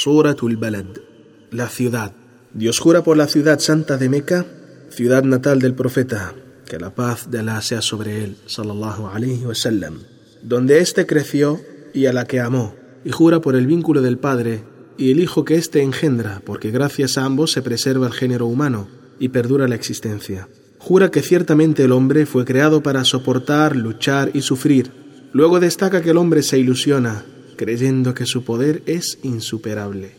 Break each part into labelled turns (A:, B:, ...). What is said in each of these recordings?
A: Suratul Balad, la ciudad. Dios jura por la ciudad santa de Meca, ciudad natal del profeta, que la paz de Alá sea sobre él, sallallahu alaihi wasallam, donde éste creció y a la que amó, y jura por el vínculo del Padre y el Hijo que éste engendra, porque gracias a ambos se preserva el género humano y perdura la existencia. Jura que ciertamente el hombre fue creado para soportar, luchar y sufrir. Luego destaca que el hombre se ilusiona, creyendo que su poder es insuperable,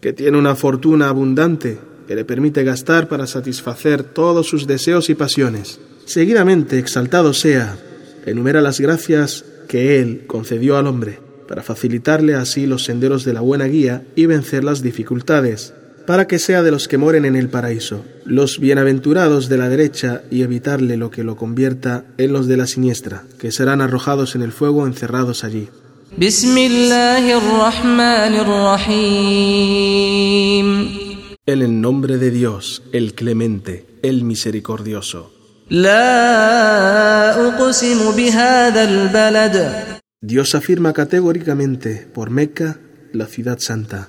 A: que tiene una fortuna abundante que le permite gastar para satisfacer todos sus deseos y pasiones. Seguidamente, exaltado sea, enumera las gracias que Él concedió al hombre, para facilitarle así los senderos de la buena guía y vencer las dificultades, para que sea de los que moren en el paraíso, los bienaventurados de la derecha y evitarle lo que lo convierta en los de la siniestra, que serán arrojados en el fuego encerrados allí. En el nombre de Dios, el clemente, el misericordioso. Dios afirma categóricamente por Meca, la ciudad santa.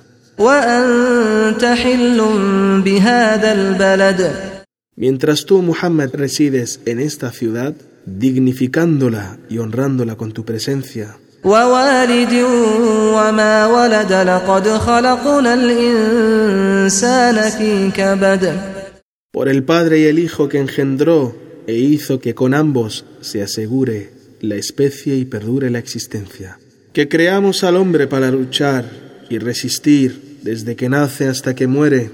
A: Mientras tú, Muhammad, resides en esta ciudad, dignificándola y honrándola con tu presencia. Por el Padre y el Hijo que engendró e hizo que con ambos se asegure la especie y perdure la existencia. Que creamos al hombre para luchar y resistir desde que nace hasta que muere.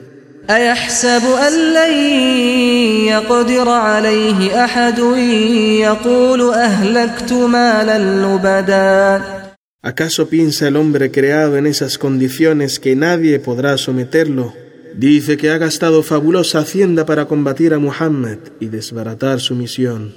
A: ¿Acaso piensa el hombre creado en esas condiciones que nadie podrá someterlo? Dice que ha gastado fabulosa hacienda para combatir a Muhammad y desbaratar su misión.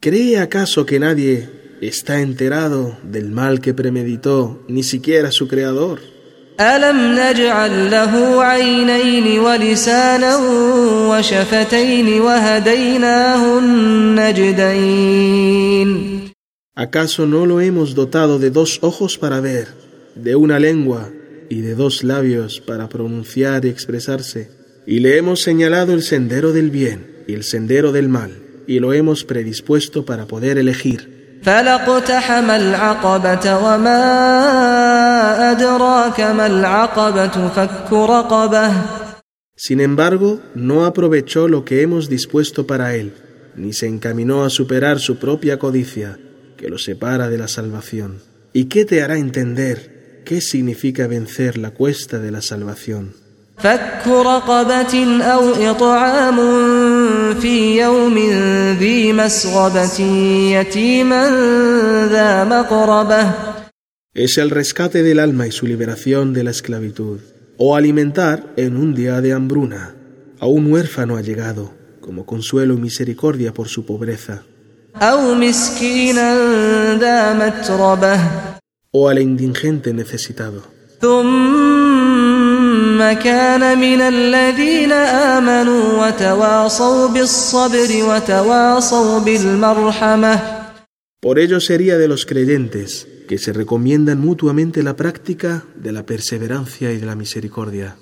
A: ¿Cree acaso que nadie está enterado del mal que premeditó, ni siquiera su creador? ¿Acaso no lo hemos dotado de dos ojos para ver, de una lengua y de dos labios para pronunciar y expresarse? y le hemos señalado el sendero del bien y el sendero del mal, y lo hemos predispuesto para poder elegir. Sin embargo, no aprovechó lo que hemos dispuesto para él, ni se encaminó a superar su propia codicia, que lo separa de la salvación. ¿Y qué te hará entender qué significa vencer la cuesta de la salvación?
B: في يوم ذي مسغبة يتيما ذا مقربة
A: Es el rescate del alma y su liberación de la esclavitud, o alimentar en un día de hambruna a un huérfano allegado, como consuelo y misericordia por su pobreza.
B: أو مسكينا ذا متربة
A: O al indigente necesitado. Por ello sería de los creyentes que se recomiendan mutuamente la práctica de la perseverancia y de la misericordia.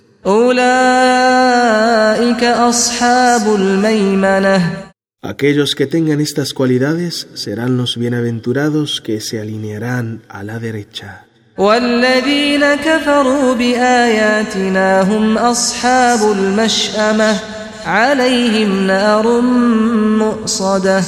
A: Aquellos que tengan estas cualidades serán los bienaventurados que se alinearán a la derecha.
B: والذين كفروا بآياتنا هم أصحاب المشأمة عليهم نار مؤصدة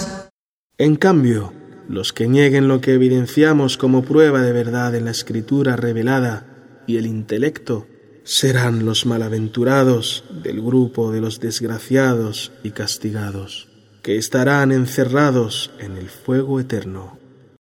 A: En cambio, los que nieguen lo que evidenciamos como prueba de verdad en la escritura revelada y el intelecto, serán los malaventurados del grupo de los desgraciados y castigados, que estarán encerrados en el fuego eterno.